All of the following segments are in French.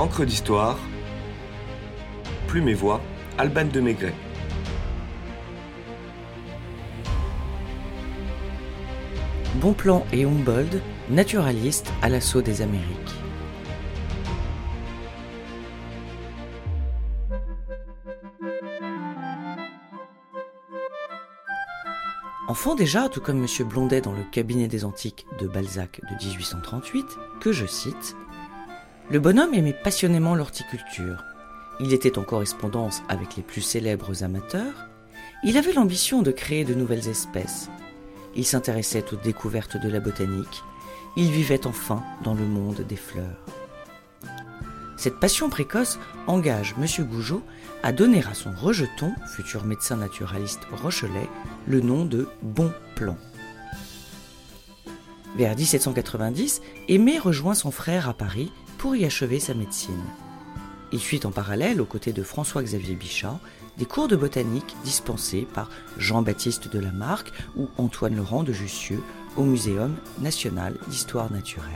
Encre d'histoire, Plume et Voix, Alban de Maigret. Bonplan et Humboldt, naturalistes à l'assaut des Amériques. Enfant déjà, tout comme M. Blondet dans le cabinet des antiques de Balzac de 1838, que je cite, le bonhomme aimait passionnément l'horticulture. Il était en correspondance avec les plus célèbres amateurs. Il avait l'ambition de créer de nouvelles espèces. Il s'intéressait aux découvertes de la botanique. Il vivait enfin dans le monde des fleurs. Cette passion précoce engage M. Gougeot à donner à son rejeton, futur médecin naturaliste rochelais, le nom de Bon Plan. Vers 1790, Aimé rejoint son frère à Paris pour y achever sa médecine. Il suit en parallèle, aux côtés de François-Xavier Bichat, des cours de botanique dispensés par Jean-Baptiste de Lamarck ou Antoine Laurent de Jussieu au Muséum national d'histoire naturelle.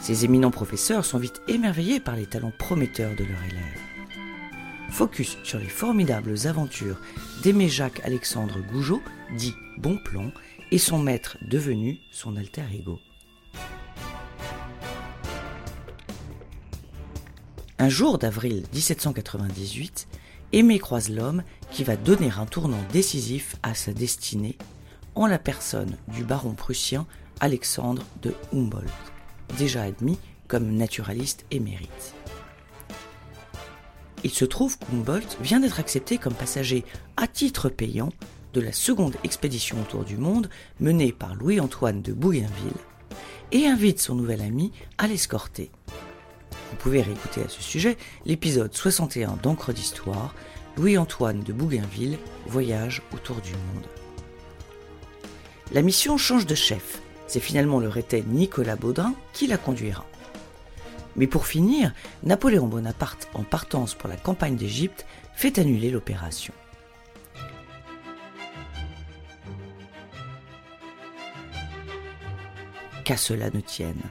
Ces éminents professeurs sont vite émerveillés par les talents prometteurs de leurs élèves. Focus sur les formidables aventures d'Aimé Jacques Alexandre Gougeot, dit Bonplan, et son maître devenu son alter ego. Un jour d'avril 1798, Aimé croise l'homme qui va donner un tournant décisif à sa destinée en la personne du baron prussien Alexandre de Humboldt déjà admis comme naturaliste émérite. Il se trouve qu'Humboldt vient d'être accepté comme passager à titre payant de la seconde expédition autour du monde menée par Louis-Antoine de Bougainville et invite son nouvel ami à l'escorter. Vous pouvez réécouter à ce sujet l'épisode 61 d'Encre d'Histoire, Louis-Antoine de Bougainville, Voyage autour du monde. La mission change de chef c'est finalement le rétais Nicolas Baudrin qui la conduira. Mais pour finir, Napoléon Bonaparte, en partance pour la campagne d'Égypte, fait annuler l'opération. Qu'à cela ne tienne.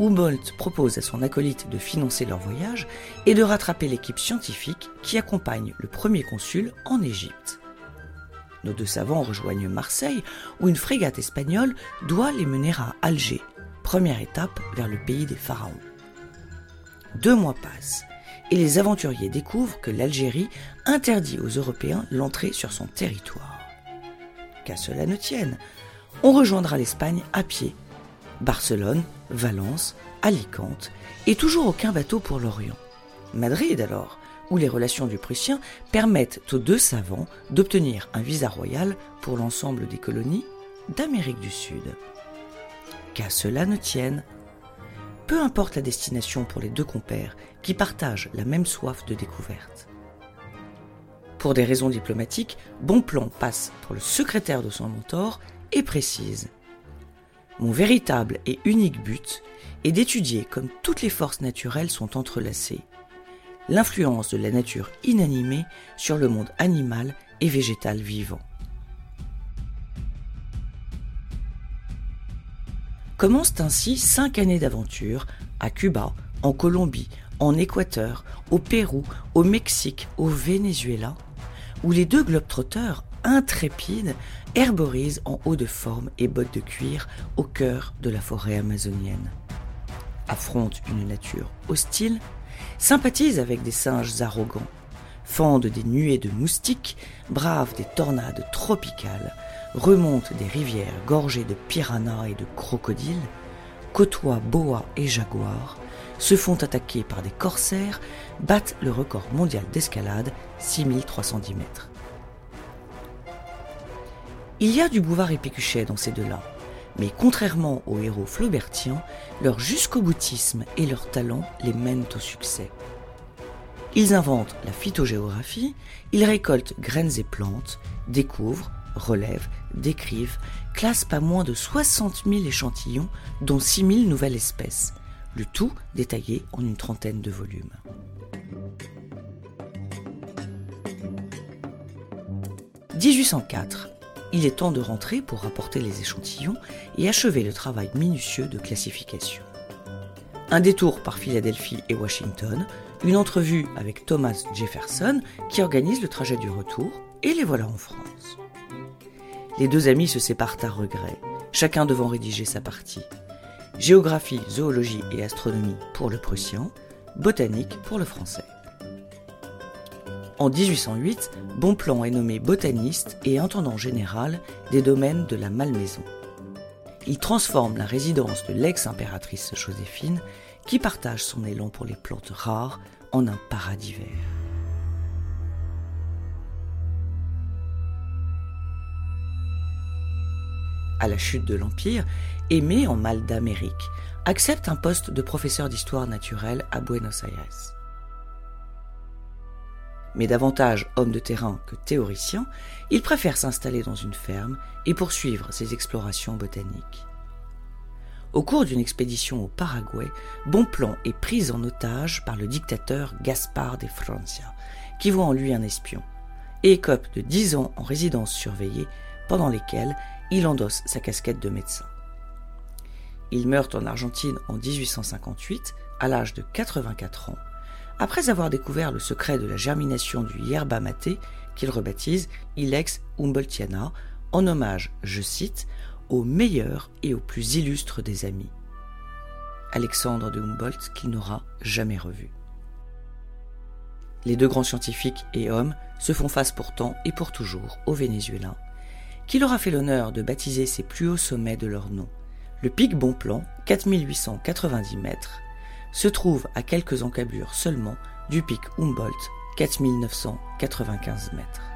Humboldt propose à son acolyte de financer leur voyage et de rattraper l'équipe scientifique qui accompagne le premier consul en Égypte. Nos deux savants rejoignent Marseille, où une frégate espagnole doit les mener à Alger, première étape vers le pays des pharaons. Deux mois passent, et les aventuriers découvrent que l'Algérie interdit aux Européens l'entrée sur son territoire. Qu'à cela ne tienne, on rejoindra l'Espagne à pied. Barcelone, Valence, Alicante, et toujours aucun bateau pour l'Orient. Madrid alors, où les relations du Prussien permettent aux deux savants d'obtenir un visa royal pour l'ensemble des colonies d'Amérique du Sud. Qu'à cela ne tienne, peu importe la destination pour les deux compères qui partagent la même soif de découverte. Pour des raisons diplomatiques, Bonplan passe pour le secrétaire de son mentor et précise Mon véritable et unique but est d'étudier comme toutes les forces naturelles sont entrelacées l'influence de la nature inanimée sur le monde animal et végétal vivant. Commencent ainsi cinq années d'aventure à Cuba, en Colombie, en Équateur, au Pérou, au Mexique, au Venezuela, où les deux globetrotters intrépides herborisent en haut de forme et bottes de cuir au cœur de la forêt amazonienne. Affrontent une nature hostile sympathise avec des singes arrogants, fendent des nuées de moustiques, bravent des tornades tropicales, remontent des rivières gorgées de piranhas et de crocodiles, côtoient boas et jaguars, se font attaquer par des corsaires, battent le record mondial d'escalade, 6310 mètres. Il y a du bouvard et Pécuchet dans ces deux-là, mais contrairement aux héros flaubertiens, leur jusqu'au boutisme et leur talent les mènent au succès. Ils inventent la phytogéographie, ils récoltent graines et plantes, découvrent, relèvent, décrivent, classent pas moins de 60 000 échantillons, dont 6 000 nouvelles espèces, le tout détaillé en une trentaine de volumes. « 1804 il est temps de rentrer pour rapporter les échantillons et achever le travail minutieux de classification. un détour par Philadelphie et Washington, une entrevue avec Thomas Jefferson qui organise le trajet du retour, et les voilà en France. Les deux amis se séparent à regret, chacun devant rédiger sa partie. Géographie, zoologie et astronomie pour le prussien, botanique pour le français. En 1808, Bonpland est nommé botaniste et intendant général des domaines de la Malmaison. Il transforme la résidence de l'ex-impératrice Joséphine, qui partage son élan pour les plantes rares, en un paradis vert. À la chute de l'Empire, Aimé, en mal d'Amérique, accepte un poste de professeur d'histoire naturelle à Buenos Aires. Mais davantage homme de terrain que théoricien, il préfère s'installer dans une ferme et poursuivre ses explorations botaniques. Au cours d'une expédition au Paraguay, Bonpland est pris en otage par le dictateur Gaspard de Francia, qui voit en lui un espion, et écope de dix ans en résidence surveillée, pendant lesquels il endosse sa casquette de médecin. Il meurt en Argentine en 1858, à l'âge de 84 ans, après avoir découvert le secret de la germination du yerba maté, qu'il rebaptise Ilex Humboldtiana, en hommage, je cite, au meilleur et au plus illustre des amis. Alexandre de Humboldt qu'il n'aura jamais revu. Les deux grands scientifiques et hommes se font face pourtant et pour toujours au Vénézuélien, qui leur a fait l'honneur de baptiser ses plus hauts sommets de leur nom. Le pic Bonplan, 4890 mètres, se trouve à quelques encablures seulement du pic Humboldt, 4995 mètres.